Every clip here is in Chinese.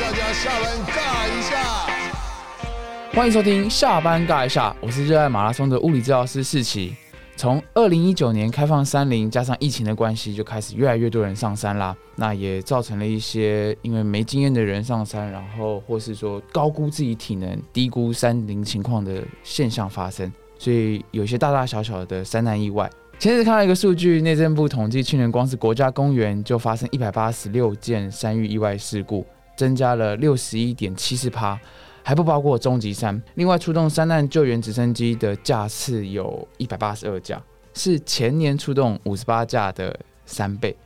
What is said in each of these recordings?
大家下班尬一下。欢迎收听下班尬一下，我是热爱马拉松的物理治疗师世奇。从二零一九年开放山林，加上疫情的关系，就开始越来越多人上山啦。那也造成了一些因为没经验的人上山，然后或是说高估自己体能、低估山林情况的现象发生，所以有些大大小小的山难意外。前日看到一个数据，内政部统计，去年光是国家公园就发生一百八十六件山域意外事故，增加了六十一点七四趴。还不包括终极山。另外，出动三难救援直升机的架次有一百八十二架，是前年出动五十八架的三倍。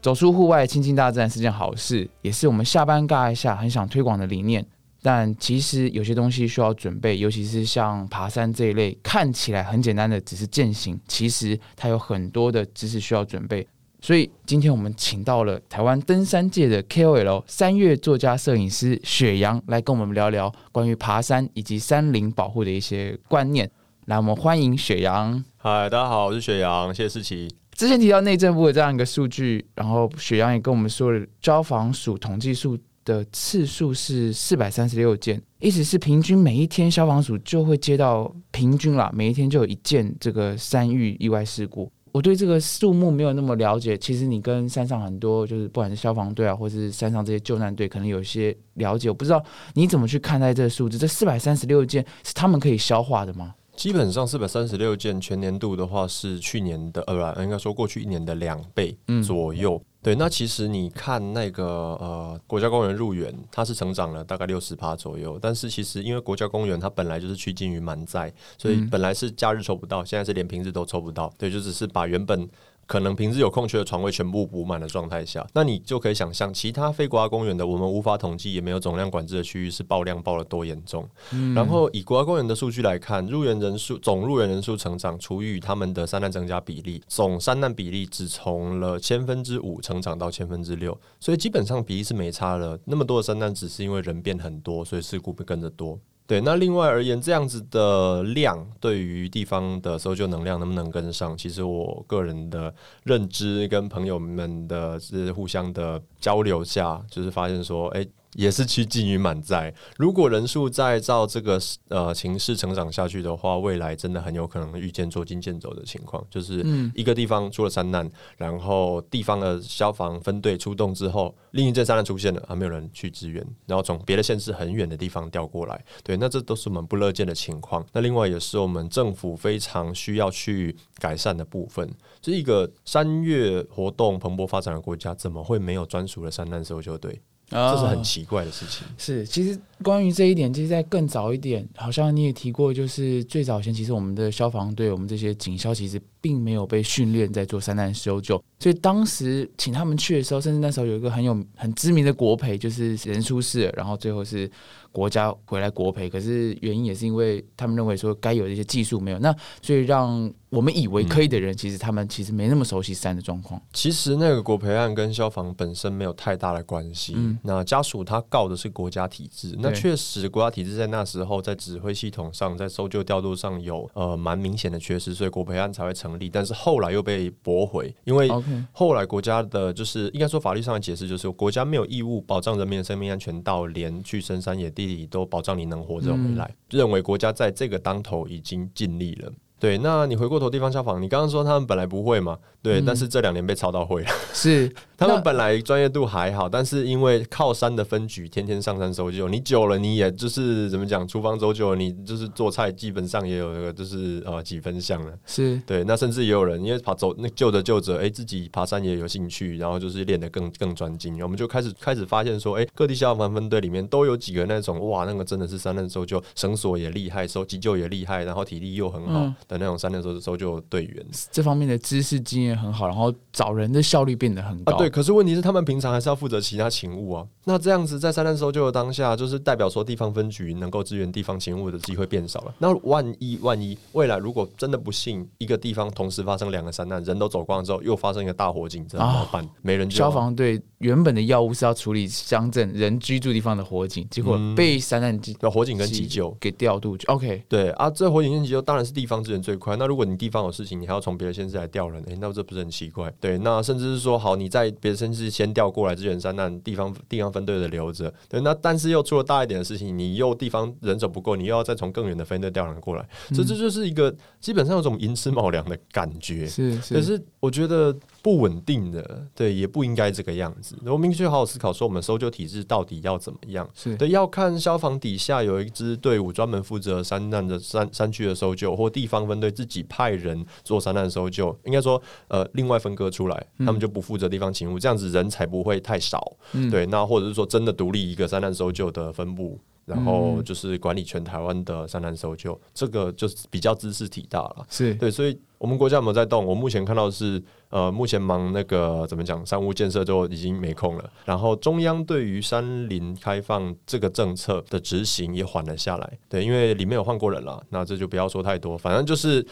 走出户外，亲近大自然是件好事，也是我们下班尬一下很想推广的理念。但其实有些东西需要准备，尤其是像爬山这一类看起来很简单的，只是践行，其实它有很多的知识需要准备。所以今天我们请到了台湾登山界的 KOL 三月作家摄影师雪阳来跟我们聊聊关于爬山以及山林保护的一些观念。来，我们欢迎雪阳。嗨，大家好，我是雪阳，谢谢思琪。之前提到内政部的这样一个数据，然后雪阳也跟我们说了，消防署统计数的次数是四百三十六件，意思是平均每一天消防署就会接到平均啦，每一天就有一件这个山域意外事故。我对这个数目没有那么了解，其实你跟山上很多就是不管是消防队啊，或是山上这些救难队，可能有些了解。我不知道你怎么去看待这个数字？这四百三十六件是他们可以消化的吗？基本上四百三十六件全年度的话是去年的呃，应该说过去一年的两倍左右。对，那其实你看那个呃国家公园入园，它是成长了大概六十趴左右，但是其实因为国家公园它本来就是趋近于满载，所以本来是假日抽不到，现在是连平日都抽不到。对，就只是把原本。可能平时有空缺的床位全部补满的状态下，那你就可以想象，其他非国家公园的我们无法统计，也没有总量管制的区域是爆量爆了多严重。然后以国家公园的数据来看，入园人数总入园人数成长除以他们的三难增加比例，总三难比例只从了千分之五成长到千分之六，所以基本上比例是没差了。那么多的三难只是因为人变很多，所以事故会跟着多。对，那另外而言，这样子的量对于地方的搜救能量能不能跟上？其实我个人的认知跟朋友们的是互相的交流下，就是发现说，哎。也是趋近于满载。如果人数再照这个呃形势成长下去的话，未来真的很有可能遇见捉襟见肘的情况。就是一个地方出了山难，然后地方的消防分队出动之后，另一阵山难出现了，还没有人去支援，然后从别的县市很远的地方调过来。对，那这都是我们不乐见的情况。那另外也是我们政府非常需要去改善的部分。这一个山岳活动蓬勃发展的国家，怎么会没有专属的山难搜救队？这是很奇怪的事情。是，其实关于这一点，其实，在更早一点，好像你也提过，就是最早前，其实我们的消防队，我们这些警消，其实并没有被训练在做山难搜救，所以当时请他们去的时候，甚至那时候有一个很有很知名的国培，就是人出事，然后最后是。国家回来国培，可是原因也是因为他们认为说该有的一些技术没有，那所以让我们以为可以的人，其实他们其实没那么熟悉山的状况。其实那个国培案跟消防本身没有太大的关系。那家属他告的是国家体制，那确实国家体制在那时候在指挥系统上，在搜救调度上有呃蛮明显的缺失，所以国培案才会成立。但是后来又被驳回，因为后来国家的就是应该说法律上的解释就是国家没有义务保障人民的生命安全到连去深山野地里。都保障你能活着回来，认为国家在这个当头已经尽力了。对，那你回过头地方消防，你刚刚说他们本来不会嘛？对，但是这两年被抄到会了。是，他们本来专业度还好，但是因为靠山的分局天天上山搜救，你久了，你也就是怎么讲，厨房走久了，你就是做菜基本上也有个就是呃几分像了。是对，那甚至也有人因为爬走那救着救着，哎，自己爬山也有兴趣，然后就是练得更更专精。我们就开始开始发现说，哎，各地消防分队里面都有几个那种哇，那个真的是山难搜救，绳索也厉害，搜急救也厉害，然后体力又很好的那种山难搜搜救队员。这方面的知识经验。很好，然后找人的效率变得很高。对，可是问题是他们平常还是要负责其他勤务啊。那这样子在山难搜救的当下，就是代表说地方分局能够支援地方勤务的机会变少了。那万一万一未来如果真的不幸一个地方同时发生两个山难，人都走光之后，又发生一个大火警，怎么办？没人。消防队原本的药物是要处理乡镇人居住地方的火警，结果被山难急火警跟急救给调度去。OK，对啊，这火警跟急救当然是地方支援最快。那如果你地方有事情，你还要从别的县市来调人，哎，那这不是很奇怪？对，那甚至是说，好，你在别的县市先调过来支援山那，地方地方分队的留着。对，那但是又出了大一点的事情，你又地方人手不够，你又要再从更远的分队调人过来，所以这就是一个基本上有种寅吃卯粮的感觉。是可是我觉得不稳定的，对，也不应该这个样子。我们明确好好思考，说我们搜救体制到底要怎么样？是对，要看消防底下有一支队伍专门负责山难的山山区的搜救，或地方分队自己派人做山难搜救。应该说，呃，另外分割出来，他们就不负责地方勤务，这样子人才不会太少。嗯对，那或者是说真的独立一个山难搜救的分部。然后就是管理全台湾的山难搜救，这个就是比较知识体大了。是对，所以我们国家有没有在动？我目前看到是，呃，目前忙那个怎么讲，山屋建设就已经没空了。然后中央对于山林开放这个政策的执行也缓了下来。对，因为里面有换过人了，那这就不要说太多，反正就是。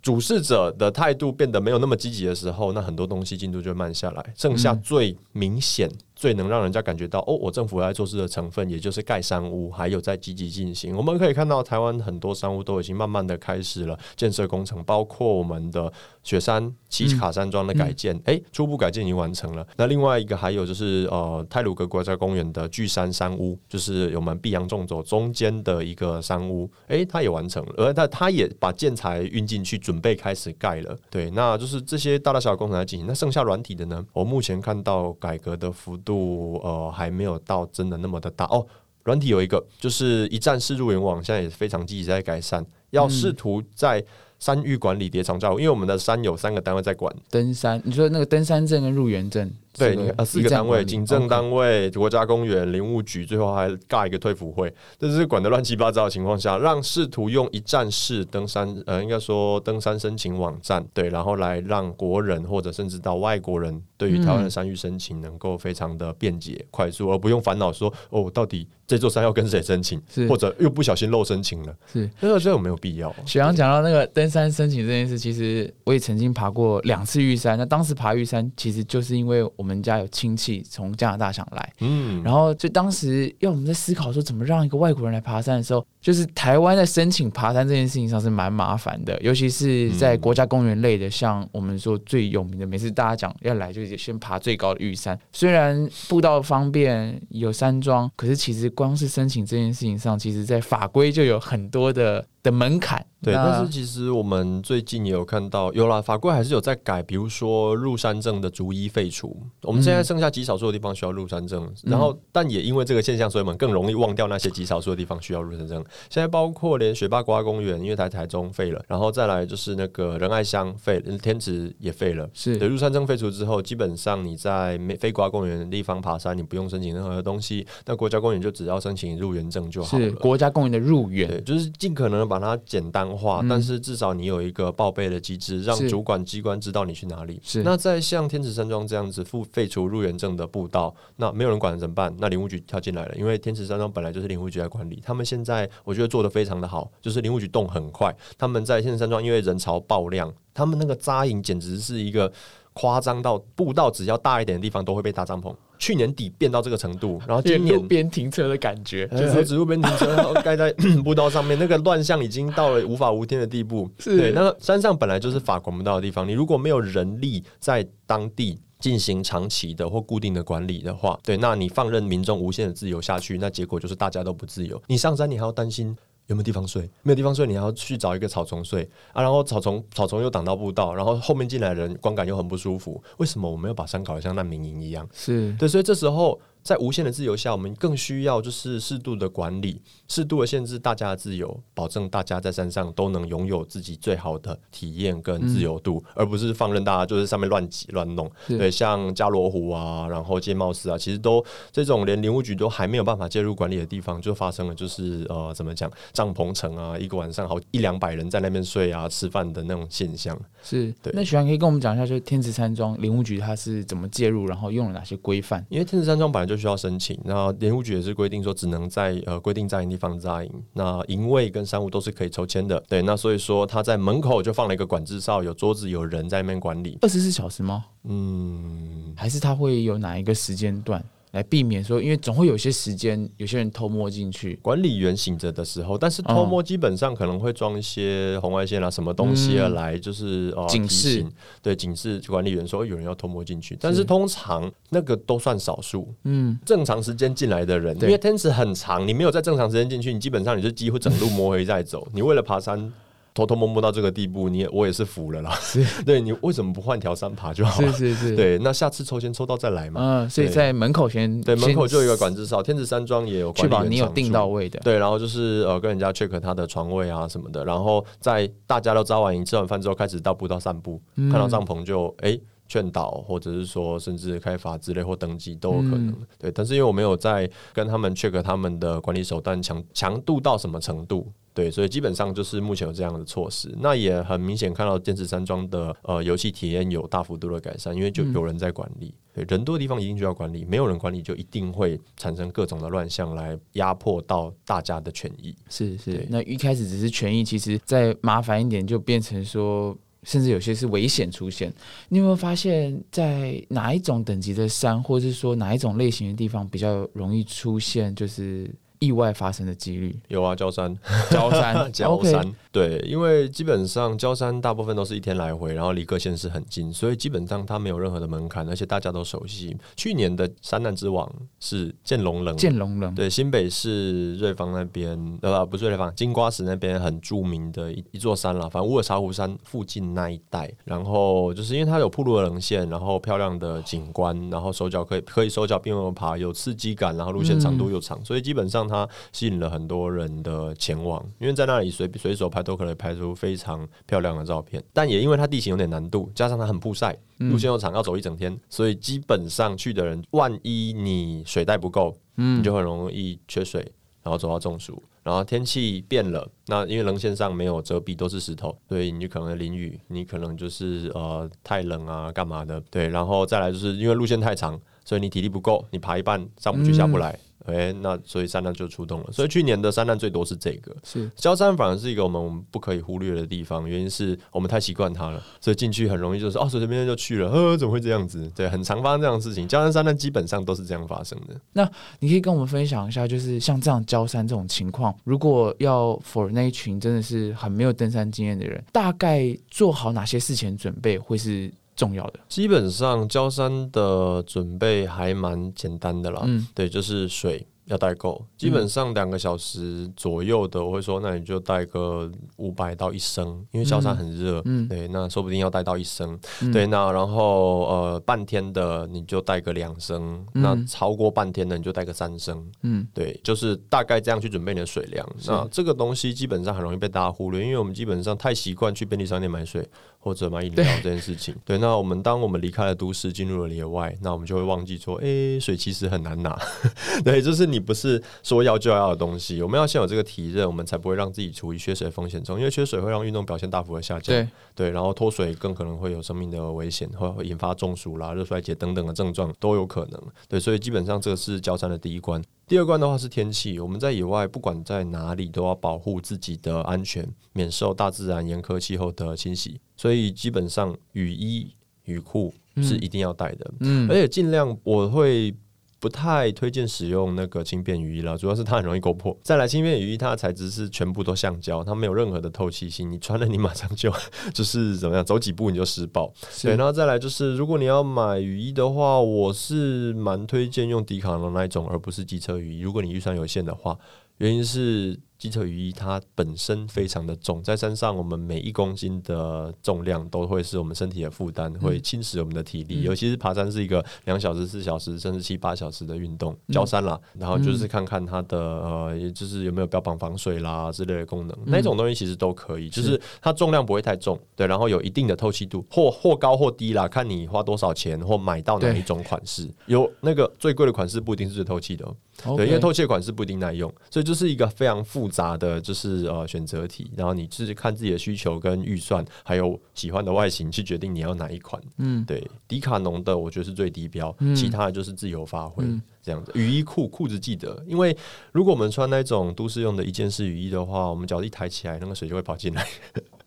主事者的态度变得没有那么积极的时候，那很多东西进度就会慢下来。剩下最明显、最能让人家感觉到哦，我政府在做事的成分，也就是盖山屋，还有在积极进行。我们可以看到，台湾很多山屋都已经慢慢的开始了建设工程，包括我们的雪山奇卡山庄的改建，诶，初步改建已经完成了。那另外一个还有就是呃，泰鲁格国家公园的巨山山屋，就是我们碧阳纵走中间的一个山屋，诶，它也完成了，而它它也把建材运进去，准备开始盖了。对，那就是这些大大小小工程在进行。那剩下软体的呢？我目前看到改革的幅度，呃，还没有到真的那么的大。哦。软体有一个，就是一站式入园网，现在也非常积极在改善，要试图在山域管理叠床造屋，因为我们的山有三个单位在管，登山，你说那个登山证跟入园证，对，四个单位，警政单位、国家公园、林务局，最后还尬一个退辅会，这是管得乱七八糟的情况下，让试图用一站式登山，呃，应该说登山申请网站，对，然后来让国人或者甚至到外国人对于台湾的山域申请能够非常的便捷、快速，而不用烦恼说哦，到底这座山要跟谁申请是，或者又不小心漏申请了，是。这个这有没有必要。雪阳讲到那个登山申请这件事，其实我也曾经爬过两次玉山。那当时爬玉山，其实就是因为我们家有亲戚从加拿大想来，嗯，然后就当时要我们在思考说怎么让一个外国人来爬山的时候，就是台湾在申请爬山这件事情上是蛮麻烦的，尤其是在国家公园类的，像我们说最有名的，每次大家讲要来就先爬最高的玉山。虽然步道方便有山庄，可是其实光是申请这件事情上，其实在法规就有很多的的门槛。对，但是其实我们最近也有看到，有啦，法规还是有在改，比如说入山证的逐一废除。我们现在剩下极少数的地方需要入山证，然后但也因为这个现象，所以我们更容易忘掉那些极少数的地方需要入山证。现在包括连学霸国家公园，因为台台中废了，然后再来就是那个仁爱乡废了，天池也废了。是对，入山证废除之后，基本上你在没非国家公园的地方爬山，你不用申请任何的东西，那国家公园就只要申请入园证就好了。是国家公园的入园，对，就是尽可能地把它简单化，嗯但是至少你有一个报备的机制，让主管机关知道你去哪里。是那在像天池山庄这样子付废除入园证的步道，那没有人管怎么办？那林务局跳进来了，因为天池山庄本来就是林务局在管理，他们现在我觉得做的非常的好，就是林务局动很快，他们在天池山庄因为人潮爆量，他们那个扎营简直是一个。夸张到步道只要大一点的地方都会被搭帐篷，去年底变到这个程度，然后今年路边停车的感觉，就就是是植物边停车，然后盖在步道上面，那个乱象已经到了无法无天的地步。是对，那个山上本来就是法管不到的地方，你如果没有人力在当地。进行长期的或固定的管理的话，对，那你放任民众无限的自由下去，那结果就是大家都不自由。你上山，你还要担心有没有地方睡，没有地方睡，你还要去找一个草丛睡啊，然后草丛草丛又挡到步道，然后后面进来的人观感又很不舒服。为什么我们要把山搞得像难民营一样？是对，所以这时候在无限的自由下，我们更需要就是适度的管理，适度的限制大家的自由，保证大家在山上都能拥有自己最好的体验跟自由度，而不是放任大家就是上面乱挤乱弄。对，像加罗湖啊，然后界貌寺啊，其实都这种连林务局都还没有办法介入管理的地方，就发生了就是呃怎么讲帐篷城啊，一个晚上好一两百人在那边睡啊吃饭的那种现象。是。对那许安可以跟我们讲一下，就是天池山庄林务局它是怎么介入，然后用了哪些规范？因为天池山庄本来就需要申请，那联务局也是规定说只能在呃规定扎营地方扎营，那营位跟商务都是可以抽签的。对，那所以说他在门口就放了一个管制哨，有桌子有人在那边管理。二十四小时吗？嗯，还是他会有哪一个时间段来来避免说，因为总会有些时间有些人偷摸进去。管理员醒着的时候，但是偷摸基本上可能会装一些红外线啊，什么东西啊来，就是呃警示对警示管理员说有人要偷摸进去，但是通常那个都算少数。嗯，正常时间进来的人，因对为天池很长，你没有在正常时间进去，你基本上你就几乎整路摸黑在走。你为了爬山。偷偷摸摸到这个地步，你也我也是服了啦。对你为什么不换条三爬就好了？是是是，，对，那下次抽签抽到再来嘛。嗯，所以在门口先对，门口就有一个管制哨，天子山庄也有确保你有定到位的。对，然后就是呃跟人家 check 他的床位啊什么的，然后在大家都扎完营、吃完饭之后，开始到步道散步，嗯看到帐篷就哎。劝导，或者是说甚至开罚之类或登记都有可能。嗯对，但是因为我没有在跟他们 check 他们的管理手段强强度到什么程度，对，所以基本上就是目前有这样的措施。那也很明显看到坚持山庄的呃游戏体验有大幅度的改善，因为就嗯有人在管理。对，人多的地方一定就要管理，没有人管理就一定会产生各种的乱象来压迫到大家的权益。是是，那一开始只是权益，其实再麻烦一点就变成说，甚至有些是危险出现。你有没有发现，在哪一种等级的山，或者是说哪一种类型的地方比较容易出现就是意外发生的几率？有啊，焦山，焦山。焦山，对，因为基本上焦山大部分都是一天来回，然后离各县市很近，所以基本上它没有任何的门槛，而且大家都熟悉。去年的山难之王是剑龙人，剑龙人，对，新北市瑞芳那边，呃，不是瑞芳，金瓜石那边很著名的一一座山啦，反正乌尔茶湖山附近那一带，然后就是因为它有铺路的棱线，然后漂亮的景观，然后手脚可以可以手脚并用爬，有刺激感，然后路线长度又长，所以基本上它吸引了很多人的前往，因为在那里随随手拍都可以拍出非常漂亮的照片，但也因为它地形有点难度，加上它很曝晒，路线又长，要走一整天，所以基本上去的人，万一你水带不够，你就很容易缺水，然后走到中暑。然后天气变了，那因为棱线上没有遮蔽，都是石头，所以你就可能淋雨，你可能就是呃太冷啊，干嘛的？对，然后再来就是因为路线太长，所以你体力不够，你爬一半上不去下不来，哎、那所以山难就出动了。所以去年的山难最多是这个，是焦山反而是一个我们不可以忽略的地方，原因是我们太习惯它了，所以进去很容易就是哦，随随便便就去了，呵，怎么会这样子？对，很常发生这样的事情。焦山山难基本上都是这样发生的。那你可以跟我们分享一下，就是像这样焦山这种情况，如果要 for 那一群真的是很没有登山经验的人，大概做好哪些事前准备会是重要的？基本上焦山的准备还蛮简单的啦，嗯。对，就是水。要带够，基本上两个小时左右的，我会说，那你就带个五百到一升，因为焦山很热，嗯对，那说不定要带到一升，嗯。对，那然后呃半天的你就带个两升，嗯。那超过半天的你就带个三升，嗯，对，就是大概这样去准备你的水量。那这个东西基本上很容易被大家忽略，因为我们基本上太习惯去便利商店买水或者买饮料这件事情。对，那我们当我们离开了都市，进入了野外，那我们就会忘记说，诶，水其实很难拿。对，就是你不是说要就要的东西，我们要先有这个体认，我们才不会让自己处于缺水风险中，因为缺水会让运动表现大幅的下降。对，对，然后脱水更可能会有生命的危险，会会引发中暑啦、热衰竭等等的症状都有可能。对，所以基本上这个是交战的第一关。第二关的话是天气，我们在野外不管在哪里都要保护自己的安全，免受大自然严苛气候的侵袭。所以基本上雨衣、雨裤是一定要带的，嗯而且尽量我会。不太推荐使用那个轻便雨衣了，主要是它很容易勾破。再来，轻便雨衣它的材质是全部都橡胶，它没有任何的透气性，你穿了你马上就 就是怎么样，走几步你就湿爆。对，然后再来就是，如果你要买雨衣的话，我是蛮推荐用迪卡侬那一种，而不是机车雨衣。如果你预算有限的话，原因是机车雨衣它本身非常的重，在山上我们每一公斤的重量都会是我们身体的负担，会侵蚀我们的体力。尤其是爬山是一个两小时、四小时甚至七八小时的运动，焦山啦，然后就是看看它的呃，也就是有没有标榜防水啦之类的功能，那种东西其实都可以，就是它重量不会太重，对，然后有一定的透气度，或或高或低啦，看你花多少钱或买到哪一种款式。有那个最贵的款式不一定是最透气的、哦。对，因为透气的款式不一定耐用，所以就是一个非常复杂的，就是呃选择题。然后你就是看自己的需求跟预算，还有喜欢的外形去决定你要哪一款。嗯，对，迪卡侬的我觉得是最低标，其他的就是自由发挥、嗯这样子。雨衣裤裤子记得，因为如果我们穿那种都市用的一件式雨衣的话，我们脚一抬起来，那个水就会跑进来。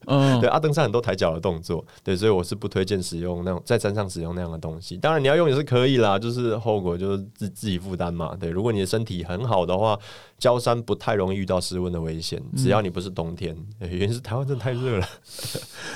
嗯，对，阿登山很多抬脚的动作，对，所以我是不推荐使用那种在山上使用那样的东西。当然你要用也是可以啦，就是后果就是自自己负担嘛。对，如果你的身体很好的话，焦山不太容易遇到失温的危险，只要你不是冬天。原因是台湾真的太热了，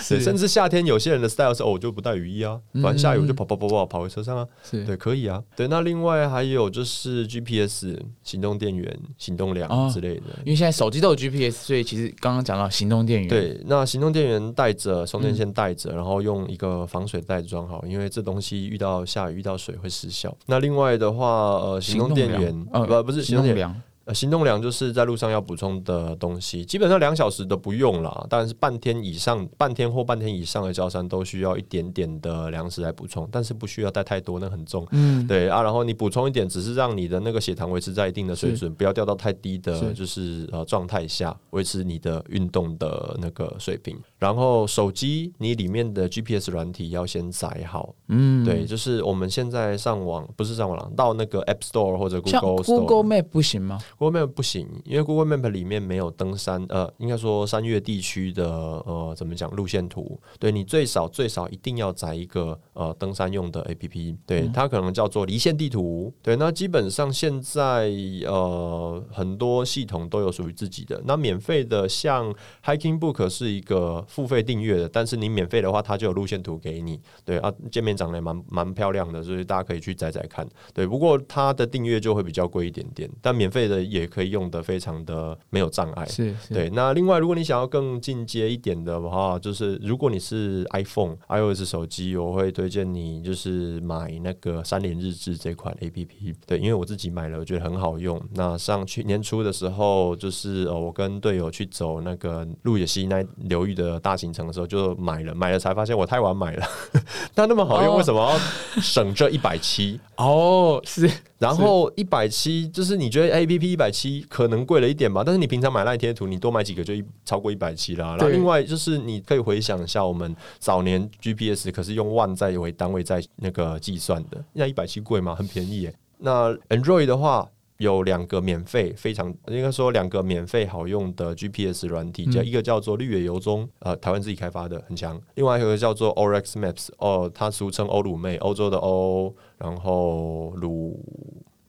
对，甚至夏天有些人的 style 是哦，我就不带雨衣啊，反正下雨我就跑跑跑跑跑回车上啊，是对，可以啊。对，那另外还有就是 GPS、行动电源、行动量之类的。因为现在手机都有 GPS，所以其实刚刚讲到行动电源，对，那行动电源带着，充电线带着，然后用一个防水袋装好，因为这东西遇到下雨、遇到水会失效。那另外的话，呃，行动电源，呃不不是行动梁，呃，行动粮就是在路上要补充的东西，基本上两小时都不用了，但是半天以上、半天或半天以上的高山都需要一点点的粮食来补充，但是不需要带太多，那很重。嗯，对啊，然后你补充一点，只是让你的那个血糖维持在一定的水准，不要掉到太低的，就是呃状态下，维持你的运动的那个水平。然后手机你里面的 GPS 软体要先载好，嗯，对，就是我们现在上网不是上网了，到那个 App Store 或者 Google Store。Google Map 不行吗？Google Map 不行，因为 Google Map 里面没有登山，呃，应该说山岳地区的呃怎么讲路线图。对你最少最少一定要载一个呃登山用的 APP，对、它可能叫做离线地图。对，那基本上现在呃很多系统都有属于自己的。那免费的像 Hiking Book 是一个付费订阅的，但是你免费的话，它就有路线图给你。对啊，界面长得也蛮蛮漂亮的，所以大家可以去载载看。对，不过它的订阅就会比较贵一点点，但免费的也可以用的非常的没有障碍。是是，对，那另外，如果你想要更进阶一点的话，就是如果你是 iPhone、iOS 手机，我会推荐你就是买那个三联日志这款 APP。对，因为我自己买了，我觉得很好用。那上去年初的时候，就是呃，我跟队友去走那个鹿野溪那流域的大行程的时候，就买了，买了才发现我太晚买了。它那么好用，哦为什么要省这一百七？哦，是然后一百七，就是你觉得 A P P 一百七可能贵了一点吧，但是你平常买赖贴图，你多买几个就一超过一百七啦。然后另外就是你可以回想一下，我们早年 G P S 可是用万在为单位在那个计算的，那一百七贵吗？很便宜耶。那 Android 的话。有两个免费，非常应该说两个免费好用的 GPS 软体，叫、嗯。一个叫做绿野游踪，呃，台湾自己开发的，很强。另外一个叫做 Orex Maps，哦，它俗称欧鲁妹，欧洲的欧，然后鲁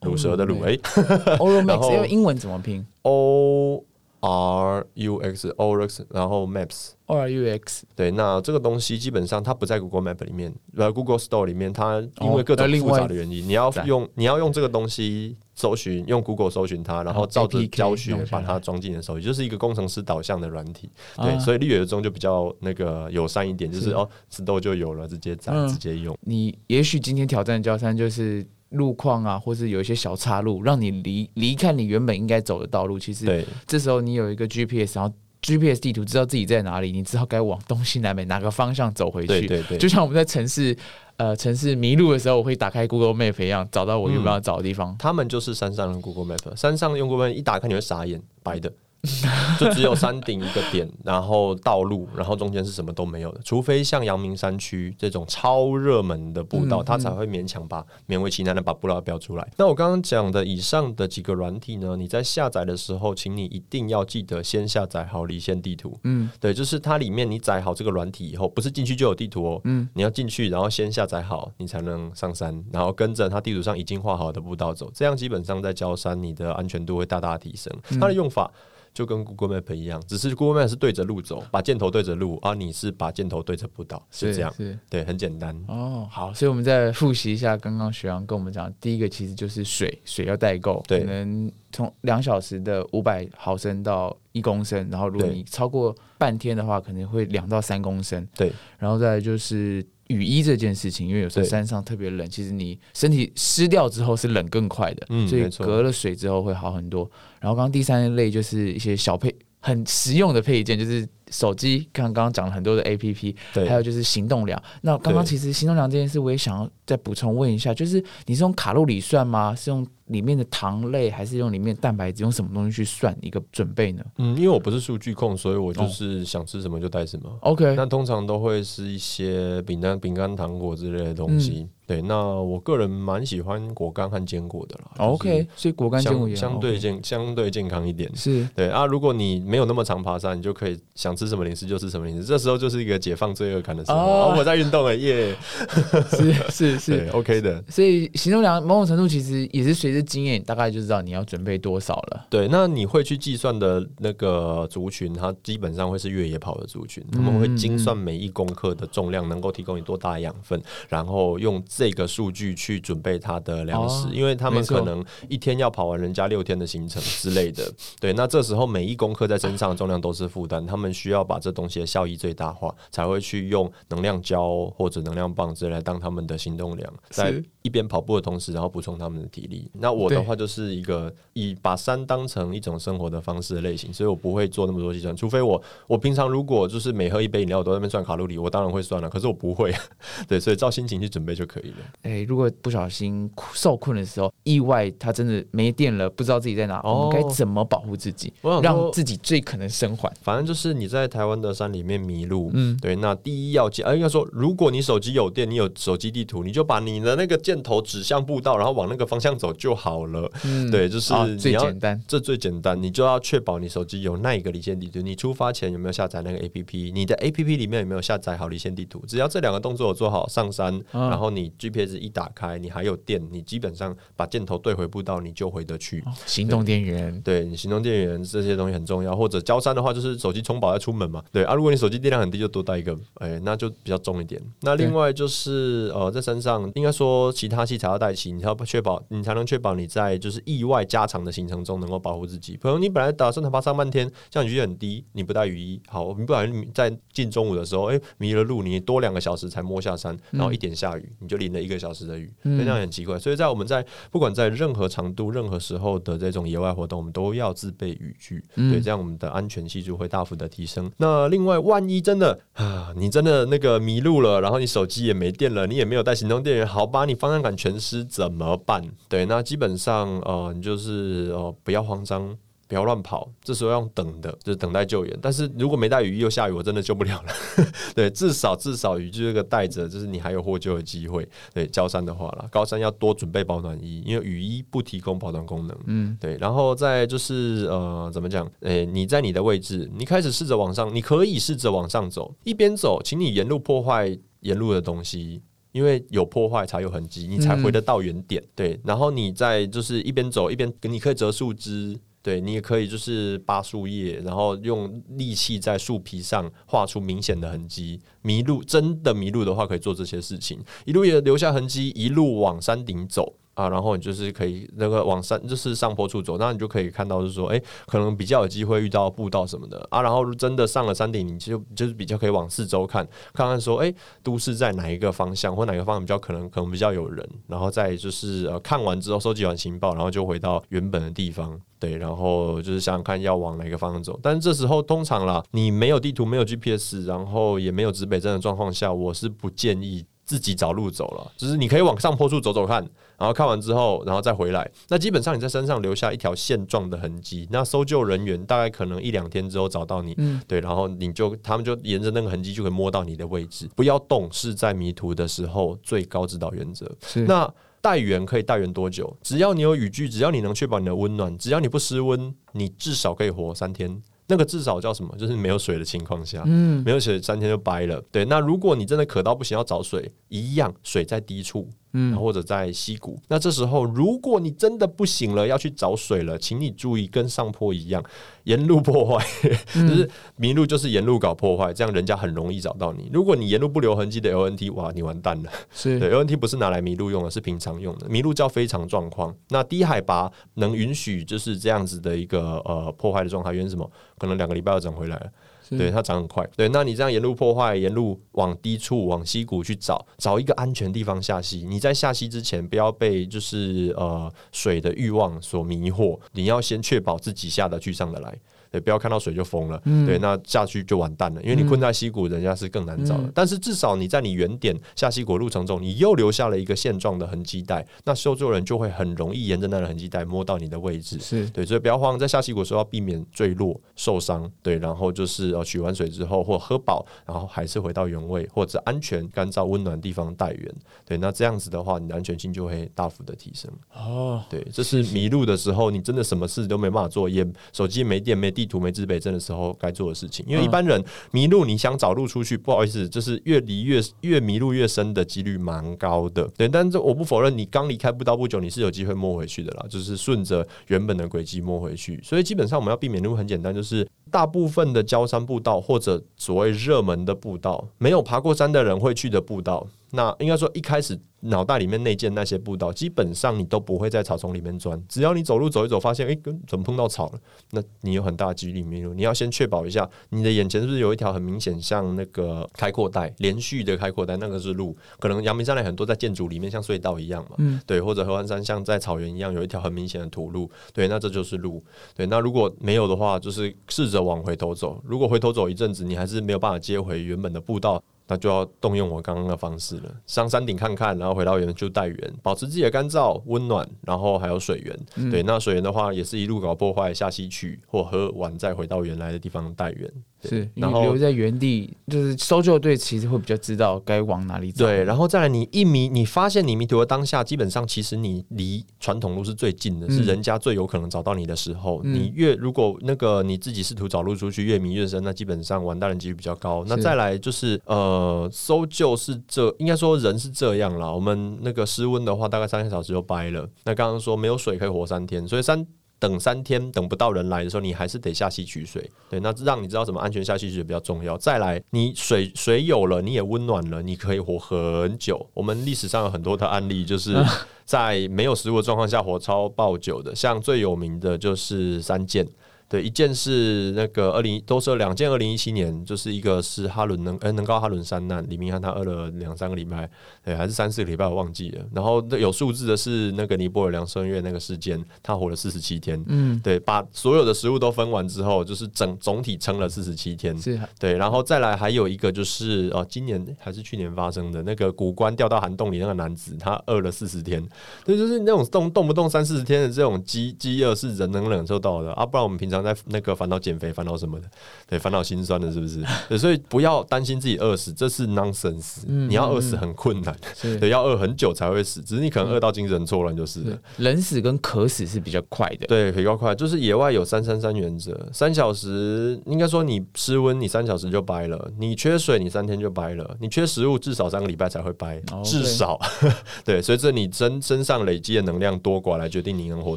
鲁蛇的鲁，哎、然后英文怎么拼？O R U X Orex，然后 Maps。R U X，对，那这个东西基本上它不在 Google Map 里面，呃，Google Store 里面，它因为各种复杂的原因，你要用你要用这个东西搜寻，用 Google 搜寻它，然后照着教学把它装进你的手机，就是一个工程师导向的软体。对，啊所以绿野中就比较那个友善一点，就是是哦，石头就有了，直接载，嗯直接用。你也许今天挑战焦山就是路况啊，或是有一些小岔路，让你离离开你原本应该走的道路。其实对，这时候你有一个 GPS，然后 GPS 地图知道自己在哪里，你知道该往东西南北哪个方向走回去。对对对，就像我们在城市呃城市迷路的时候，我会打开 Google Map 一样，找到我原本要找的地方。他们就是山上的 Google Map，山上用 Google Map 一打开你会傻眼，白的，就只有山顶一个点，然后道路，然后中间是什么都没有的，除非像阳明山区这种超热门的步道，嗯它才会勉强把勉为其难的把步道标出来。那我刚刚讲的以上的几个软体呢，你在下载的时候，请你一定要记得先下载好离线地图。嗯对，就是它里面你载好这个软体以后，不是进去就有地图哦，嗯，你要进去，然后先下载好，你才能上山，然后跟着它地图上已经画好的步道走，这样基本上在焦山你的安全度会大大提升。嗯它的用法就跟 Google Map 一样，只是 Google Map 是对着路走，把箭头对着路，而、你是把箭头对着步道，是这样，是。对，很简单。哦，好，所以我们再复习一下刚刚学阳跟我们讲，第一个其实就是水，水要代够，对可能从两小时的五百毫升到一公升，然后如果你超过半天的话，可能会两到三公升，对，然后再来就是雨衣这件事情，因为有时候山上特别冷，其实你身体湿掉之后是冷更快的，所以隔了水之后会好很多。然后刚刚第三类就是一些小配很实用的配件，就是手机，刚刚刚讲了很多的 A P P，对，还有就是行动量。那刚刚其实行动量这件事，我也想要再补充问一下，就是你是用卡路里算吗？是用里面的糖类，还是用里面的蛋白质？用什么东西去算一个准备呢嗯，因为我不是数据控，所以我哦就是想吃什么就带什么。？OK，那通常都会是一些饼干、饼干、糖果之类的东西。嗯对，那我个人蛮喜欢果干和坚果的啦。OK，所以果干坚果也相相对健相对健康一点。是对啊，如果你没有那么常爬山，你就可以想想吃什么零食就吃什么零食，这时候就是一个解放罪恶感的时候。我在运动了耶，是是是，，OK 的。所以行动量某种程度其实也是随着经验，大概就知道你要准备多少了。对，那你会去计算的那个族群，它基本上会是越野跑的族群，他们会精算每一公克的重量能够提供你多大的养分，然后用这个数据去准备它的粮食，哦因为他们可能一天要跑完人家六天的行程之类的。对，那这时候每一公克在身上的重量都是负担，他们需需要把这东西的效益最大化，才会去用能量胶或者能量棒之类来当他们的行动量，在一边跑步的同时，然后补充他们的体力。那我的话就是一个以把山当成一种生活的方式的类型，所以我不会做那么多计算，除非我我平常如果就是每喝一杯饮料我都在那边算卡路里，我当然会算了，可是我不会，对，所以照心情去准备就可以了。哎，如果不小心受困的时候，意外他真的没电了，不知道自己在哪，我们该哦怎么保护自己，让自己最可能生还？反正就是你在台湾的山里面迷路，嗯对，那第一要件，呃，应该说，如果你手机有电，你有手机地图，你就把你的那个箭头指向步道，然后往那个方向走就好了。嗯对，就是啊你要最简单。这最简单，你就要确保你手机有那一个离线地图。你出发前有没有下载那个 APP？你的 APP 里面有没有下载好离线地图？只要这两个动作有做好，上山，嗯然后你 GPS 一打开，你还有电，你基本上把箭头对回步道，你就回得去。行动电源，对你行动电源这些东西很重要，或者交山的话，就是手机充饱再出门嘛。对啊，如果你手机电量很低，就多带一个，哎、那就比较重一点。那另外就是呃，在山上应该说其他器材要带齐，你才要确保你才能确保你在就是意外加长的行程中能够保护自己。比如你本来打算爬上半天，降雨区很低，你不带雨衣，好，你不然你在近中午的时候，哎、迷了路，你多两个小时才摸下山，然后一点下雨，你就淋了一个小时的雨，嗯那这样很奇怪。所以在我们在不管在任何长度、任何时候的这种野外活动，我们都要自备雨具，嗯对，这样我们的安全系数会大幅的提升。那另外，万一真的啊，你真的那个迷路了，然后你手机也没电了，你也没有带行动电源，好把，你方向感全失怎么办？对，那基本上呃，你就是呃不要慌张。不要乱跑，这时候要等的，就是等待救援。但是如果没带雨衣又下雨，我真的救不了了。对，至少至少雨具这个带着，就是你还有获救的机会。对，高山的话啦，高山要多准备保暖衣，因为雨衣不提供保暖功能。嗯，对，然后再就是呃，怎么讲？诶、你在你的位置，你开始试着往上，你可以试着往上走，一边走，请你沿路破坏沿路的东西。因为有破坏才有痕迹，你才回得到原点。对，然后你在就是一边走一边，你可以折树枝，对你也可以就是扒树叶，然后用利器在树皮上画出明显的痕迹。迷路真的迷路的话，可以做这些事情，一路也留下痕迹，一路往山顶走。啊，然后你就是可以那个往山，就是上坡处走，那你就可以看到，就是说，哎、可能比较有机会遇到步道什么的啊。然后真的上了山顶，你就就是比较可以往四周看，看看说，哎、都市在哪一个方向，或哪个方向比较可能可能比较有人，然后再就是呃看完之后收集完情报，然后就回到原本的地方。对，然后就是想想看要往哪个方向走，但是这时候通常啦，你没有地图、没有 GPS，然后也没有指北针的状况下，我是不建议自己找路走了。就是你可以往上坡处走走看，然后看完之后，然后再回来。那基本上你在身上留下一条线状的痕迹，那搜救人员大概可能一两天之后找到你，嗯对，然后你就他们就沿着那个痕迹就可以摸到你的位置。不要动是在迷途的时候最高指导原则。是那带援可以带援多久？只要你有雨具，只要你能确保你的温暖，只要你不失温，你至少可以活三天。那个至少叫什么？就是没有水的情况下，嗯没有水三天就掰了。对，那如果你真的渴到不行要找水，一样水在低处，嗯或者在溪谷。那这时候，如果你真的不行了，要去找水了，请你注意，跟上坡一样，沿路破坏，就是迷路就是沿路搞破坏，这样人家很容易找到你。如果你沿路不留痕迹的 LNT，哇，你完蛋了。是对，LNT 不是拿来迷路用的，是平常用的。迷路叫非常状况。那低海拔能允许就是这样子的一个呃破坏的状态，原因是什么？可能两个礼拜要整回来了。对，它涨很快。对，那你这样沿路破坏，沿路往低处、往溪谷去找，找一个安全地方下溪。你在下溪之前，不要被就是呃水的欲望所迷惑，你要先确保自己下得去、上得来。对，不要看到水就疯了。嗯对，那下去就完蛋了，因为你困在溪谷，人家是更难找的。嗯但是至少你在你原点下溪谷路程中，你又留下了一个现状的痕迹带，那搜救人就会很容易沿着那个痕迹带摸到你的位置。是对，所以不要慌，在下溪谷的时候要避免坠落、受伤。对，然后就是呃取完水之后或喝饱，然后还是回到原位或者安全、干燥、温暖的地方待援。对，那这样子的话，你的安全性就会大幅的提升。哦，对，这是迷路的时候，你真的什么事都没办法做，也手机没电、没地图没指北针的时候该做的事情。因为一般人迷路，你想找路出去，不好意思，就是越离越越迷路越深的几率蛮高的。对，但是我不否认，你刚离开不到不久，你是有机会摸回去的啦，就是顺着原本的轨迹摸回去。所以基本上我们要避免路很简单，就是大部分的焦山步道或者所谓热门的步道，没有爬过山的人会去的步道。那应该说一开始脑袋里面内建那些步道，基本上你都不会在草丛里面钻。只要你走路走一走，发现哎，跟怎么碰到草了？那你有很大的几率迷路。你要先确保一下，你的眼前是不是有一条很明显像那个开阔带，连续的开阔带，那个是路。可能阳明山里很多在建筑里面像隧道一样嘛，嗯，对，或者合欢山像在草原一样有一条很明显的土路，对，那这就是路。对，那如果没有的话，就是试着往回头走。如果回头走一阵子，你还是没有办法接回原本的步道。那就要动用我刚刚的方式了，上山顶看看，然后回到原就带源，保持自己的干燥、温暖，然后还有水源。对，那水源的话，也是一路搞破坏下溪去，或喝完再回到原来的地方带源。是，然后留在原地，就是搜救队其实会比较知道该往哪里走。对，然后再来，你一迷，你发现你迷途的当下，基本上其实你离传统路是最近的，是人家最有可能找到你的时候。你越如果那个你自己试图找路出去，越迷越深，那基本上完蛋的几率比较高。那再来就是呃，搜救是这应该说人是这样啦。我们那个失温的话，大概三个小时就掰了。那刚刚说没有水可以活三天，所以三。等三天等不到人来的时候，你还是得下溪取水。对，那让你知道怎么安全下溪取水比较重要。再来，你水水有了，你也温暖了，你可以活很久。我们历史上有很多的案例，就是在没有食物的状况下活超爆久的，像最有名的就是三箭。对，一件是那个二零都是两件，二零一七年就是一个是哈伦能呃能高哈伦三难，李明翰他饿了两三个礼拜，对，还是三四个礼拜我忘记了。然后有数字的是那个尼泊尔梁声月那个事件，他活了四十七天，嗯，对，把所有的食物都分完之后，就是整总体撑了四十七天，是，对，然后再来还有一个就是哦，今年还是去年发生的那个古关掉到涵洞里那个男子，他饿了四十天，对，就是那种动动不动三四十天的这种饥饥饿是人能忍受到的啊，不然我们平常。在那个烦恼减肥、烦恼什么的，对，烦恼心酸的，是不是？对，所以不要担心自己饿死，这是 nonsense。你要饿死很困难，对，要饿很久才会死，只是你可能饿到精神错乱就是了。冷死跟渴死是比较快的，对，比较快。就是野外有三三三原则，三小时应该说你失温，你三小时就掰了；你缺水，你三天就掰了；你缺食物，至少三个礼拜才会掰，至少。对，随着你身身上累积的能量多寡来决定你能活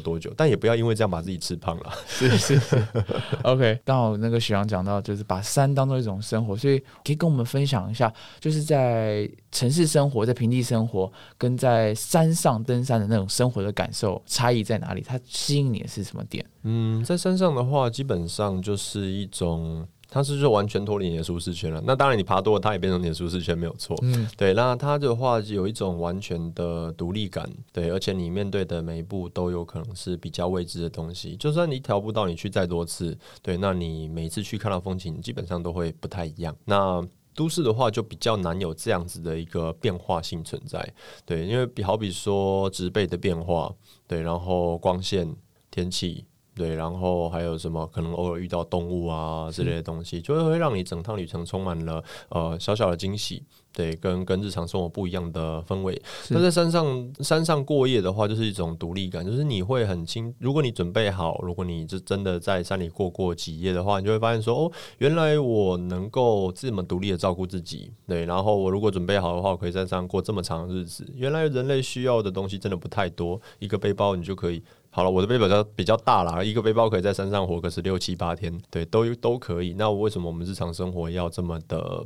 多久，但也不要因为这样把自己吃胖了。是是。OK，刚好那个许阳讲到，就是把山当做一种生活，所以可以跟我们分享一下，就是在城市生活、在平地生活，跟在山上登山的那种生活的感受差异在哪里？它吸引你的是什么点？嗯，在山上的话，基本上就是一种。它是就完全脱离你的舒适圈了。那当然，你爬多了，它也变成你的舒适圈，没有错。嗯，对。那它的话有一种完全的独立感，对，而且你面对的每一步都有可能是比较未知的东西。就算你调不到，你去再多次，对，那你每次去看到风景，基本上都会不太一样。那都市的话，就比较难有这样子的一个变化性存在，对，因为比好比说植被的变化，对，然后光线、天气。对，然后还有什么可能偶尔遇到动物啊之类的东西，就会会让你整趟旅程充满了呃小小的惊喜。对，跟跟日常生活不一样的氛围。那在山上山上过夜的话，就是一种独立感，就是你会很清。如果你准备好，如果你就真的在山里过过几夜的话，你就会发现说，哦，原来我能够这么独立的照顾自己。对，然后我如果准备好的话，我可以在山上过这么长的日子。原来人类需要的东西真的不太多，一个背包你就可以。好了，我的背包比较比较大啦，一个背包可以在山上活个十六七八天，对，都都可以。那为什么我们日常生活要这么的，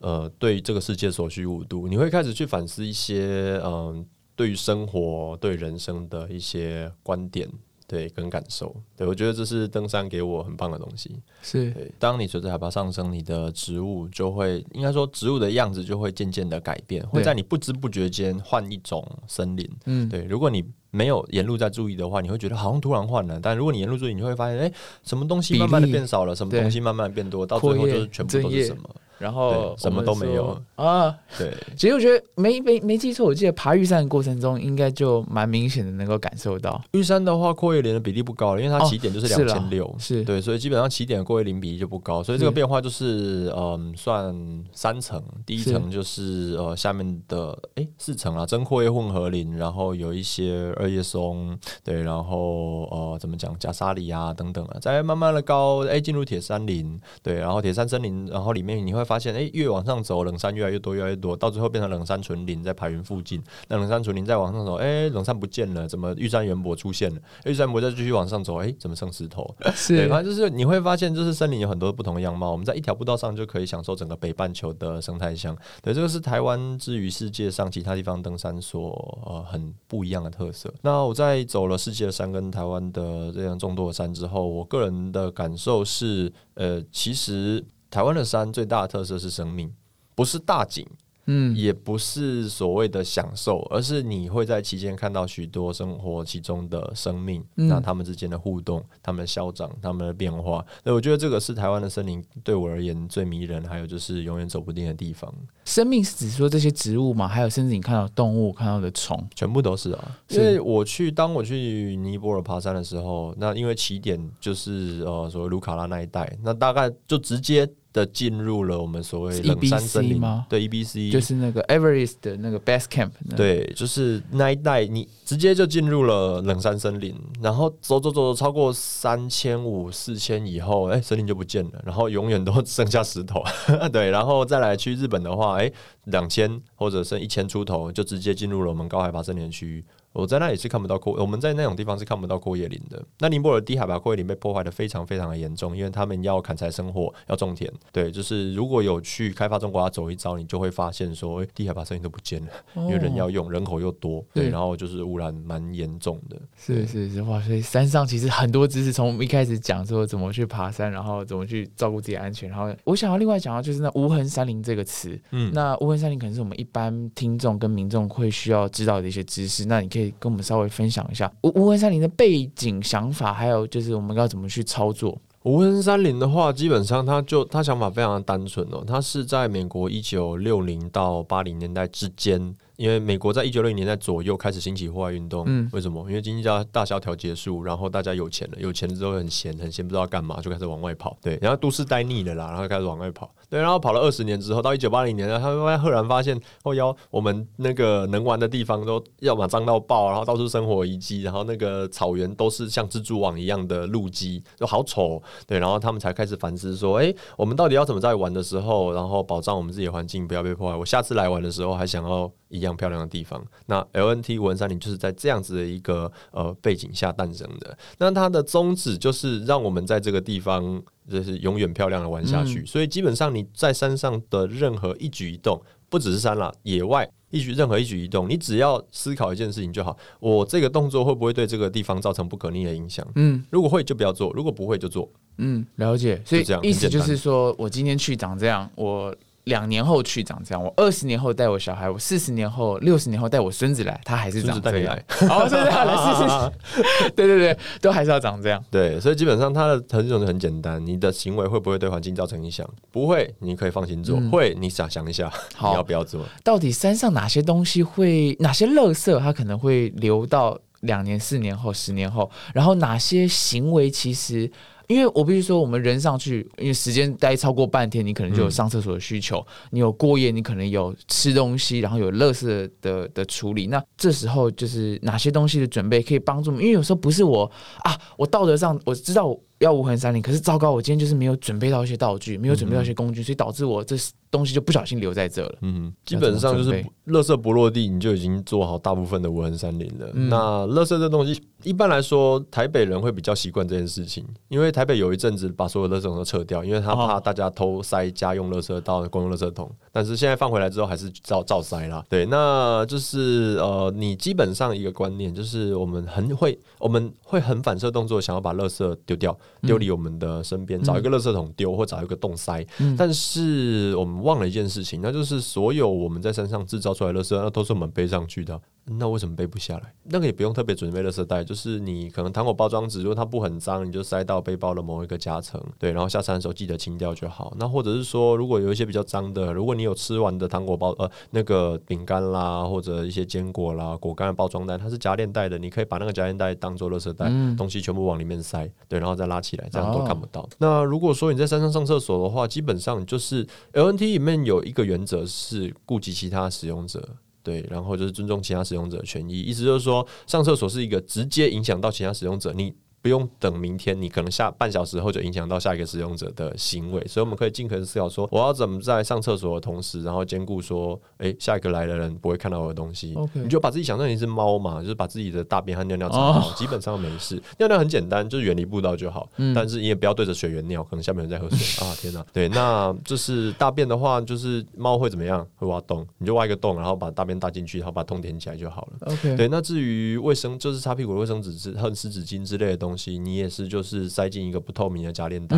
呃，对这个世界所需无度？你会开始去反思一些，嗯，对于生活、对人生的一些观点。对，跟感受，对我觉得这是登山给我很棒的东西。是，当你随着海拔上升，你的植物就会，应该说植物的样子就会渐渐的改变，会在你不知不觉间换一种森林。嗯，对，如果你没有沿路在注意的话，你会觉得好像突然换了。但如果你沿路注意，你会发现，哎，什么东西慢慢的变少了，什么东西慢慢变多，到最后就是全部都是什么。然后什么都没有。啊。对，其实我觉得没没没记错，我记得爬玉山的过程中，应该就蛮明显的能够感受到。玉山的话，阔叶林的比例不高，因为它哦起点就是两千六，是对，所以基本上起点的过叶林比例就不高，所以这个变化就是。嗯，算三层，第一层就是呃下面的哎四层啊，真阔叶混合林，然后有一些二叶松，对，然后呃怎么讲假沙里啊等等啊，再慢慢的高，哎进入铁山林，对，然后铁山森林，然后里面你会发现，诶越往上走，冷杉越来越多越来越多，到最后变成冷杉纯林在排云附近，那冷杉纯林再往上走，诶冷杉不见了，怎么玉山元柏出现了？玉山圆柏再继续往上走，诶怎么剩石头？对，是反正就是你会发现，就是森林有很多不同的样貌。我们在一条步道上就可以享受整个北半球的生态相。对，这个是台湾之于世界上其他地方登山所呃很不一样的特色。那我在走了世界的山跟台湾的这样众多的山之后，我个人的感受是，呃，其实台湾的山最大的特色是生命，不是大景。嗯，也不是所谓的享受，而是你会在期间看到许多生活其中的生命，嗯那他们之间的互动、他们的消长、他们的变化。所以我觉得这个是台湾的森林对我而言最迷人，还有就是永远走不定的地方，生命是指说这些植物嘛？还有甚至你看到动物、看到的虫，全部都是啊。是因为我去，当我去尼泊尔爬山的时候，那因为起点就是呃所谓卢卡拉那一带，那大概就直接。的进入了我们所谓冷山森林吗对 EBC 就是那个 Everest 的那个 Base Camp 那。对，就是那一带，你直接就进入了冷山森林，然后走走走走，超过三千五、四千以后，哎、森林就不见了，然后永远都剩下石头。对，然后再来去日本的话，哎、两千或者剩一千出头，就直接进入了我们高海拔森林区域。我在那里是看不到阔，我们在那种地方是看不到阔叶林的。那尼泊尔低海拔阔叶林被破坏的非常非常的严重，因为他们要砍柴生火，要种田。对，就是如果有去开发中国家走一遭，你就会发现说，诶低海拔森林都不见了。哦因为人要用，人口又多，对对，然后就是污染蛮严重的。是是是，哇！所以山上其实很多知识，从我们一开始讲说怎么去爬山，然后怎么去照顾自己安全，然后我想要另外讲到就是那无痕山林这个词，嗯，那无痕山林可能是我们一般听众跟民众会需要知道的一些知识，那你可以跟我们稍微分享一下无无痕三零的背景想法，还有就是我们要怎么去操作。无痕三零的话，基本上它就它想法非常的单纯哦，它是在美国一九六零到八零年代之间。因为美国在一九六零年代左右开始兴起户外运动，嗯为什么？因为经济大大萧条结束，然后大家有钱了，有钱了之后很闲，很闲不知道干嘛，就开始往外跑。对，然后都市待腻了啦，然后开始往外跑。对，然后跑了二十年之后，到一九八零年，他们赫然发现，哦哟，我们那个能玩的地方都要么脏到爆，然后到处生活遗迹，然后那个草原都是像蜘蛛网一样的路基，就好丑。对，然后他们才开始反思说，哎、我们到底要怎么在玩的时候，然后保障我们自己的环境不要被破坏？我下次来玩的时候还想要一样漂亮的地方。那 LNT 文山林就是在这样子的一个呃背景下诞生的。那它的宗旨就是让我们在这个地方就是永远漂亮的玩下去。所以基本上你在山上的任何一举一动，不只是山啦，野外。一举任何一举一动，你只要思考一件事情就好。我这个动作会不会对这个地方造成不可逆的影响？嗯如果会就不要做，如果不会就做。嗯，了解。所以这样意思就是说我今天去长这样，我两年后去长这样，我二十年后带我小孩，我四十年后、六十年后带我孙子来，他还是长这样来。，哦，孙子带来，是是是，对对对，都还是要长这样。对，所以基本上它的很种很简单，你的行为会不会对环境造成影响？不会，你可以放心做；嗯会，你想想一下，你要不要做？到底山上哪些东西会，哪些垃圾它可能会留到两年、四年后、十年后，然后哪些行为其实。因为我必须说，我们人上去，因为时间待超过半天，你可能就有嗯上厕所的需求，你有过夜，你可能有吃东西，然后有垃圾的的处理。那这时候就是哪些东西的准备可以帮助我们？因为有时候不是我啊，我道德上我知道我要无痕山林，可是糟糕，我今天就是没有准备到一些道具，没有准备到一些工具，所以导致我这东西就不小心留在这了。嗯，基本上就是垃圾不落地，你就已经做好大部分的无痕山林了。嗯那垃圾这东西，一般来说，台北人会比较习惯这件事情，因为台北有一阵子把所有垃圾桶都撤掉，因为他怕哦大家偷塞家用垃圾到公用垃圾桶。但是现在放回来之后，还是照照塞啦。对，那就是呃，你基本上一个观念就是，我们很会，我们会很反射动作，想要把垃圾丢掉，丢离我们的身边，找一个垃圾桶丢，或找一个洞塞。嗯但是我们忘了一件事情，那就是所有我们在山上制造出来的垃圾，那都是我们背上去的。那为什么背不下来？那个也不用特别准备垃圾袋，就是你可能糖果包装纸，如果它不很脏，你就塞到背包的某一个夹层，对，然后下山的时候记得清掉就好。那或者是说，如果有一些比较脏的，如果你有吃完的糖果包呃那个饼干啦，或者一些坚果啦、果干的包装袋，它是夹链袋的，你可以把那个夹链袋当做垃圾袋，东西全部往里面塞，对，然后再拉起来，这样都看不到。那如果说你在山上上厕所的话，基本上就是 LNT 里面有一个原则是顾及其他使用者。对，然后就是尊重其他使用者权益，意思就是说，上厕所是一个直接影响到其他使用者，你。不用等明天，你可能下半小时后就影响到下一个使用者的行为，所以我们可以尽可能思考说，我要怎么在上厕所的同时，然后兼顾说，哎，下一个来的人不会看到我的东西。你就把自己想象成一只猫嘛，就是把自己的大便和尿尿藏好，基本上没事。尿尿很简单，就是远离步道就好。嗯但是你也不要对着水源尿，可能下面人在喝水 啊！天哪，对，那就是大便的话，就是猫会怎么样？会挖洞，你就挖一个洞，然后把大便搭进去，然后把洞填起来就好了。OK，对。那至于卫生，就是擦屁股的卫生纸、之和湿纸巾之类的东西，你也是就是塞进一个不透明的夹链袋，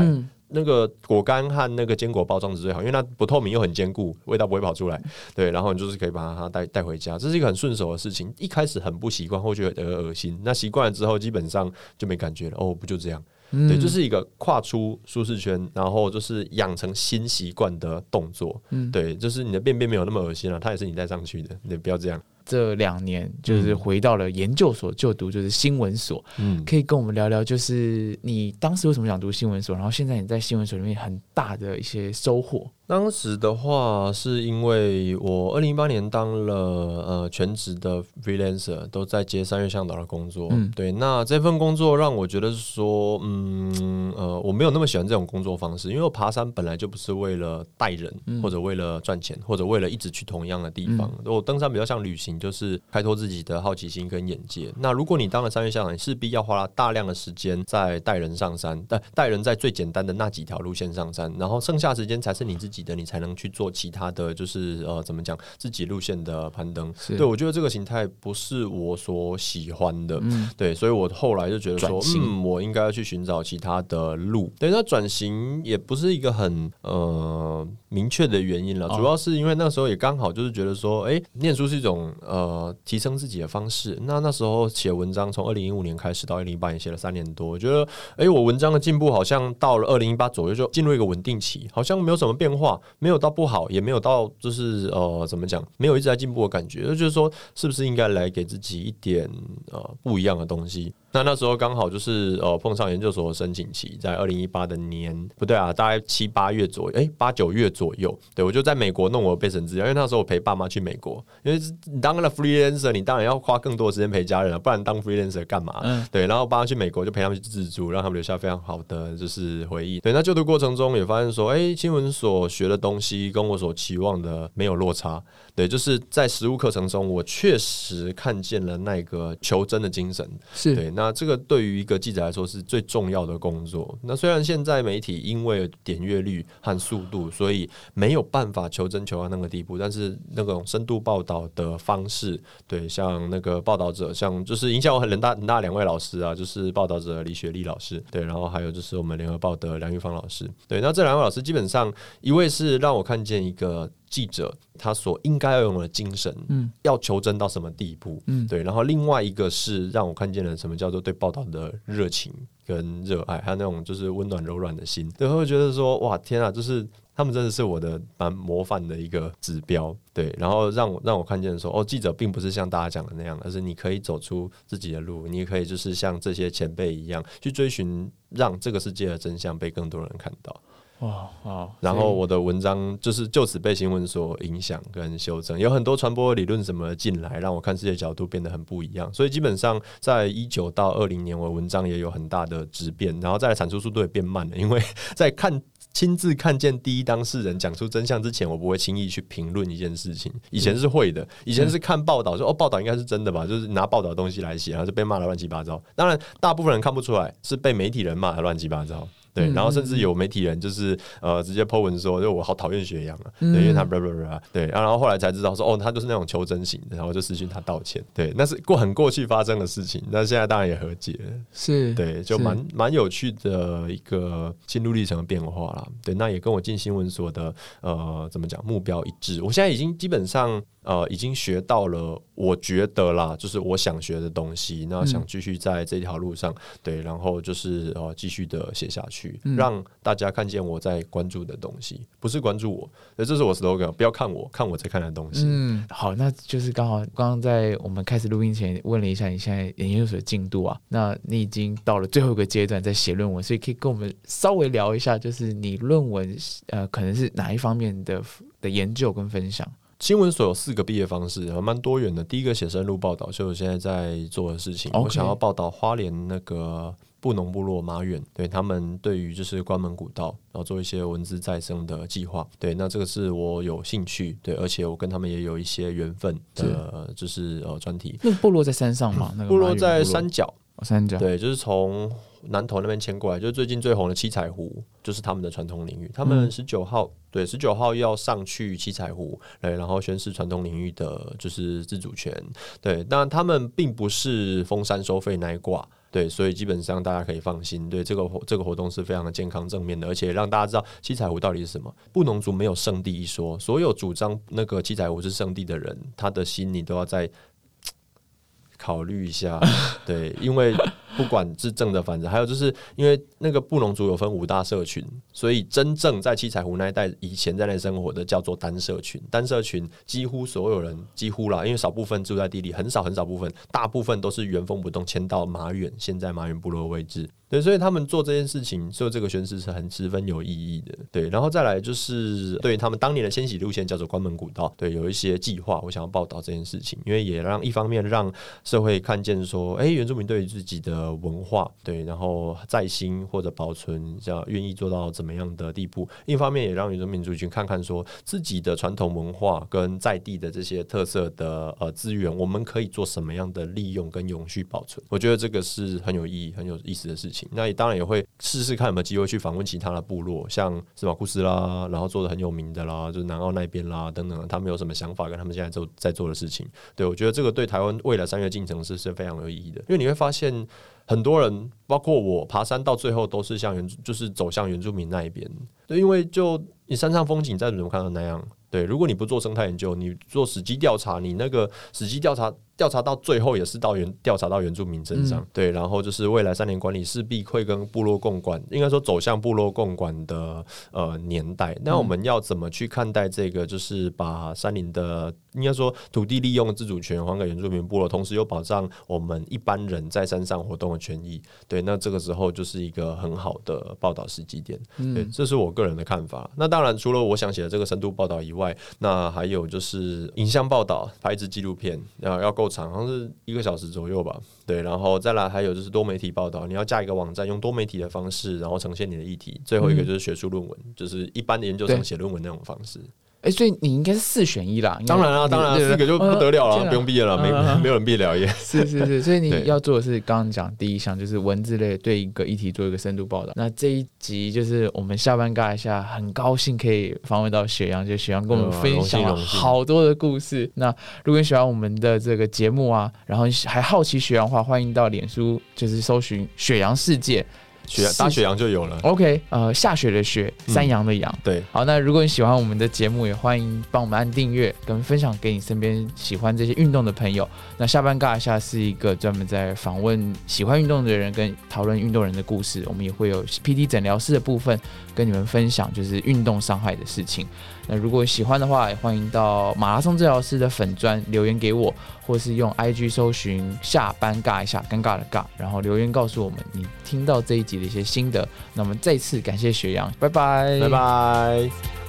那个果干和那个坚果包装纸最好，因为它不透明又很坚固，味道不会跑出来。对，然后你就是可以把它带带回家，这是一个很顺手的事情。一开始很不习惯，会觉得恶心，那习惯了之后，基本上就没感觉了。哦，不就这样？对，就是一个跨出舒适圈，然后就是养成新习惯的动作。嗯，对，就是你的便便没有那么恶心了，它也是你带上去的，你不要这样。这两年就是回到了研究所就读，就是新闻所。嗯，可以跟我们聊聊，就是你当时为什么想读新闻所，然后现在你在新闻所里面很大的一些收获。当时的话，是因为我二零一八年当了呃全职的 freelancer，都在接三月向导的工作。嗯，对，那这份工作让我觉得说，嗯呃，我没有那么喜欢这种工作方式，因为我爬山本来就不是为了带人，或者为了赚钱，或者为了一直去同样的地方。我登山比较像旅行，就是开拓自己的好奇心跟眼界。那如果你当了三月向导，你势必要花大量的时间在带人上山，带带人在最简单的那几条路线上山，然后剩下时间才是你自己。的你才能去做其他的就是呃怎么讲自己路线的攀登，对我觉得这个形态不是我所喜欢的，对，所以我后来就觉得说，嗯，我应该要去寻找其他的路。对，那转型也不是一个很呃明确的原因了，主要是因为那时候也刚好就是觉得说，哎，念书是一种呃提升自己的方式。那那时候写文章从二零一五年开始到二零一八年写了三年多，我觉得哎，我文章的进步好像到了二零一八左右就进入一个稳定期，好像没有什么变化。话没有到不好，也没有到就是呃，怎么讲？没有一直在进步的感觉，就是说，是不是应该来给自己一点呃不一样的东西？那那时候刚好就是呃碰上研究所的申请期，在二零一八的年不对啊，大概七八月左右，哎八九月左右，对我就在美国弄我的备审资料，因为那时候我陪爸妈去美国，因为你当了 freelancer，你当然要花更多的时间陪家人了，不然当 freelancer 干嘛？嗯，对，然后爸妈去美国就陪他们去自助，让他们留下非常好的就是回忆。对，那就读过程中也发现说，哎，新闻所学的东西跟我所期望的没有落差。对，就是在实物课程中，我确实看见了那个求真的精神。是对，那这个对于一个记者来说是最重要的工作。那虽然现在媒体因为点阅率和速度，所以没有办法求真求到那个地步，但是那种深度报道的方式，对，像那个报道者，像就是影响我很大很大两位老师啊，就是报道者李雪莉老师，对，然后还有就是我们联合报的梁玉芳老师，对，那这两位老师基本上一位是让我看见一个。记者他所应该要有的精神，嗯，要求真到什么地步，嗯，对。然后另外一个是让我看见了什么叫做对报道的热情跟热爱，还有那种就是温暖柔软的心，对，会觉得说哇天啊，就是他们真的是我的蛮模范的一个指标，对。然后让我让我看见说哦，记者并不是像大家讲的那样，而是你可以走出自己的路，你也可以就是像这些前辈一样去追寻，让这个世界的真相被更多人看到。哇啊！然后我的文章就是就此被新闻所影响跟修正，有很多传播理论什么进来，让我看世界角度变得很不一样。所以基本上在一九到二零年，我文章也有很大的质变，然后再来产出速度也变慢了，因为 在看亲自看见第一当事人讲出真相之前，我不会轻易去评论一件事情。以前是会的，以前是看报道说哦，报道应该是真的吧，就是拿报道的东西来写，然后就被骂的乱七八糟。当然，大部分人看不出来是被媒体人骂的乱七八糟。对，嗯然后甚至有媒体人就是呃直接 po 文说，就我好讨厌雪阳啊，对，因为他 blah blah blah，对，然后后来才知道说，哦，他就是那种求真型的，然后就私信他道歉，对，那是过很过去发生的事情，那现在当然也和解了，是，对，就蛮蛮有趣的一个心路历程的变化啦。对，那也跟我进新闻所的呃怎么讲目标一致。我现在已经基本上呃已经学到了，我觉得啦，就是我想学的东西，那想继续在这条路上，对，然后就是呃继续的写下去，让大家看见我在关注的东西，不是关注我，对，这是我 slogan，不要看我，看我在看的东西。嗯，好，那就是刚好刚刚在我们开始录音前问了一下你现在研究所的进度啊，那你已经到了最后一个阶段在写论文，所以可以跟我们稍微聊一下，就是你论文呃可能是哪一方面的的研究跟分享。新闻所有四个毕业方式，还蛮多元的。第一个写深入报道，就是我现在在做的事情。我想要报道花莲那个布农部落马远，对他们对于就是关门古道，然后做一些文字再生的计划。对，那这个是我有兴趣，对，而且我跟他们也有一些缘分的，就是呃专题。那个部落在山上吗？那个部落在山脚，哦山脚，对，就是从南投那边迁过来，就是最近最红的七彩湖，就是他们的传统领域。他们十九号，对，十九号要上去七彩湖，对，然后宣示传统领域的就是自主权。对，当然他们并不是封山收费那一挂。对，所以基本上大家可以放心，对这个活这个活动是非常的健康正面的，而且让大家知道七彩湖到底是什么。布农族没有圣地一说，所有主张那个七彩湖是圣地的人，他的心你都要在考虑一下，对，因为不管是正的反正，还有就是因为那个布农族有分五大社群，所以真正在七彩湖那一带以前在那生活的叫做单社群。单社群几乎所有人几乎啦，因为少部分住在地里，很少很少部分，大部分都是原封不动迁到马远，现在马远部落位置。对，所以他们做这件事情，做这个宣誓是很十分有意义的。对，然后再来就是对他们当年的迁徙路线叫做关门古道，对，有一些计划，我想要报道这件事情，因为也让一方面让社会看见说，哎、原住民对于自己的呃文化，对，然后在心或者保存，要愿意做到怎么样的地步；一方面也让原住民族群看看说自己的传统文化跟在地的这些特色的呃资源，我们可以做什么样的利用跟永续保存。我觉得这个是很有意义、很有意思的事情。那当然也会试试看有没有机会去访问其他的部落，像司马库斯啦，然后做的很有名的啦，就是南澳那边啦等等，他们有什么想法跟他们现在做在做的事情。对我觉得这个对台湾未来三月进程是是非常有意义的，因为你会发现很多人，包括我爬山到最后都是像原，就是走向原住民那一边。对，因为就你山上风景再怎么看到那样，对，如果你不做生态研究，你做实际调查，你那个实际调查调查到最后也是到原调查到原住民身上，对，然后就是未来三年管理势必会跟部落共管，应该说走向部落共管的呃年代。那我们要怎么去看待这个？就是把山林的应该说土地利用自主权还给原住民部落，同时又保障我们一般人在山上活动的权益。对，那这个时候就是一个很好的报道时机点。对，这是我个人的看法。那当然，除了我想写的这个深度报道以外，那还有就是影像报道，拍一支纪录片，然后要够长，好像是一个小时左右吧。对，然后再来还有就是多媒体报道，你要架一个网站，用多媒体的方式，然后呈现你的议题。最后一个就是学术论文，就是一般的研究生写论文那种方式。哎，所以你应该是四选一啦。当然啦，当然四个就不得了了，不用毕业了，没嗯没有人毕业了也。是是是，所以你要做的是刚刚讲第一项，就是文字类对一个议题做一个深度报道。那这一集就是我们下班尬一下，很高兴可以访问到雪阳，就雪阳跟我们嗯分享好多的故事。那如果你喜欢我们的这个节目啊，然后还好奇雪阳的话，欢迎到脸书就是搜寻雪阳世界。雪大雪羊就有了。OK，呃，下雪的雪，山羊的羊。对，好，那如果你喜欢我们的节目，也欢迎帮我们按订阅跟分享给你身边喜欢这些运动的朋友。那下班尬一下是一个专门在访问喜欢运动的人跟讨论运动人的故事，我们也会有 PT 诊疗室的部分跟你们分享就是运动伤害的事情。那如果喜欢的话，也欢迎到马拉松治疗师的粉砖留言给我，或是用 IG 搜寻下班尬一下，尴尬的尬，然后留言告诉我们你听到这一集的一些心得。那我们再次感谢雪阳，拜拜，拜拜。